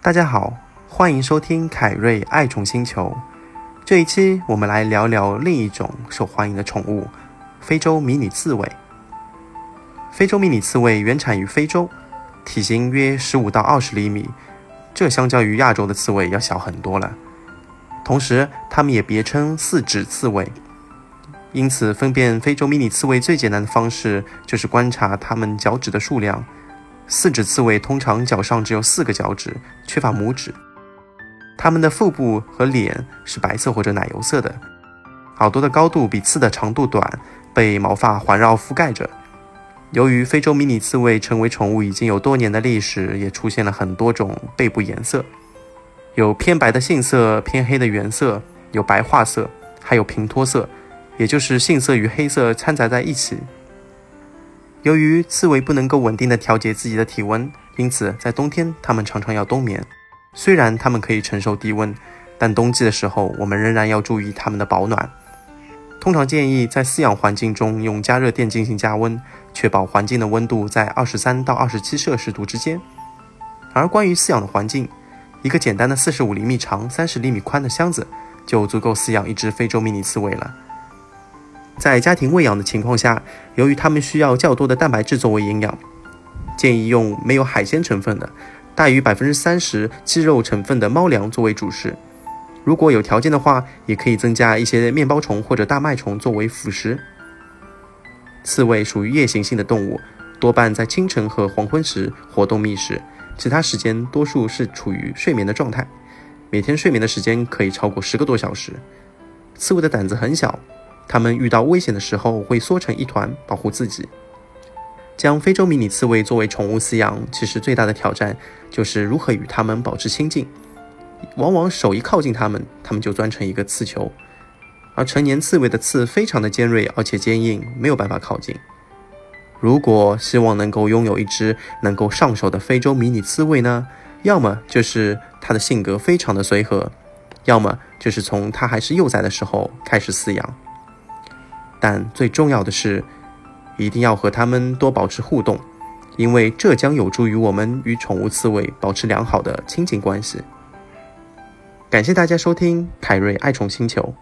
大家好，欢迎收听凯瑞爱宠星球。这一期我们来聊聊另一种受欢迎的宠物——非洲迷你刺猬。非洲迷你刺猬原产于非洲，体型约十五到二十厘米，这相较于亚洲的刺猬要小很多了。同时，它们也别称四指刺猬。因此，分辨非洲迷你刺猬最简单的方式就是观察它们脚趾的数量。四指刺猬通常脚上只有四个脚趾，缺乏拇指。它们的腹部和脸是白色或者奶油色的，耳朵的高度比刺的长度短，被毛发环绕覆盖着。由于非洲迷你刺猬成为宠物已经有多年的历史，也出现了很多种背部颜色，有偏白的杏色、偏黑的原色，有白化色，还有平脱色。也就是杏色与黑色掺杂在一起。由于刺猬不能够稳定的调节自己的体温，因此在冬天它们常常要冬眠。虽然它们可以承受低温，但冬季的时候我们仍然要注意它们的保暖。通常建议在饲养环境中用加热垫进行加温，确保环境的温度在二十三到二十七摄氏度之间。而关于饲养的环境，一个简单的四十五厘米长、三十厘米宽的箱子就足够饲养一只非洲迷你刺猬了。在家庭喂养的情况下，由于它们需要较多的蛋白质作为营养，建议用没有海鲜成分的、大于百分之三十鸡肉成分的猫粮作为主食。如果有条件的话，也可以增加一些面包虫或者大麦虫作为辅食。刺猬属于夜行性的动物，多半在清晨和黄昏时活动觅食，其他时间多数是处于睡眠的状态。每天睡眠的时间可以超过十个多小时。刺猬的胆子很小。它们遇到危险的时候会缩成一团保护自己。将非洲迷你刺猬作为宠物饲养，其实最大的挑战就是如何与它们保持亲近。往往手一靠近它们，它们就钻成一个刺球。而成年刺猬的刺非常的尖锐而且坚硬，没有办法靠近。如果希望能够拥有一只能够上手的非洲迷你刺猬呢，要么就是它的性格非常的随和，要么就是从它还是幼崽的时候开始饲养。但最重要的是，一定要和它们多保持互动，因为这将有助于我们与宠物刺猬保持良好的亲近关系。感谢大家收听凯瑞爱宠星球。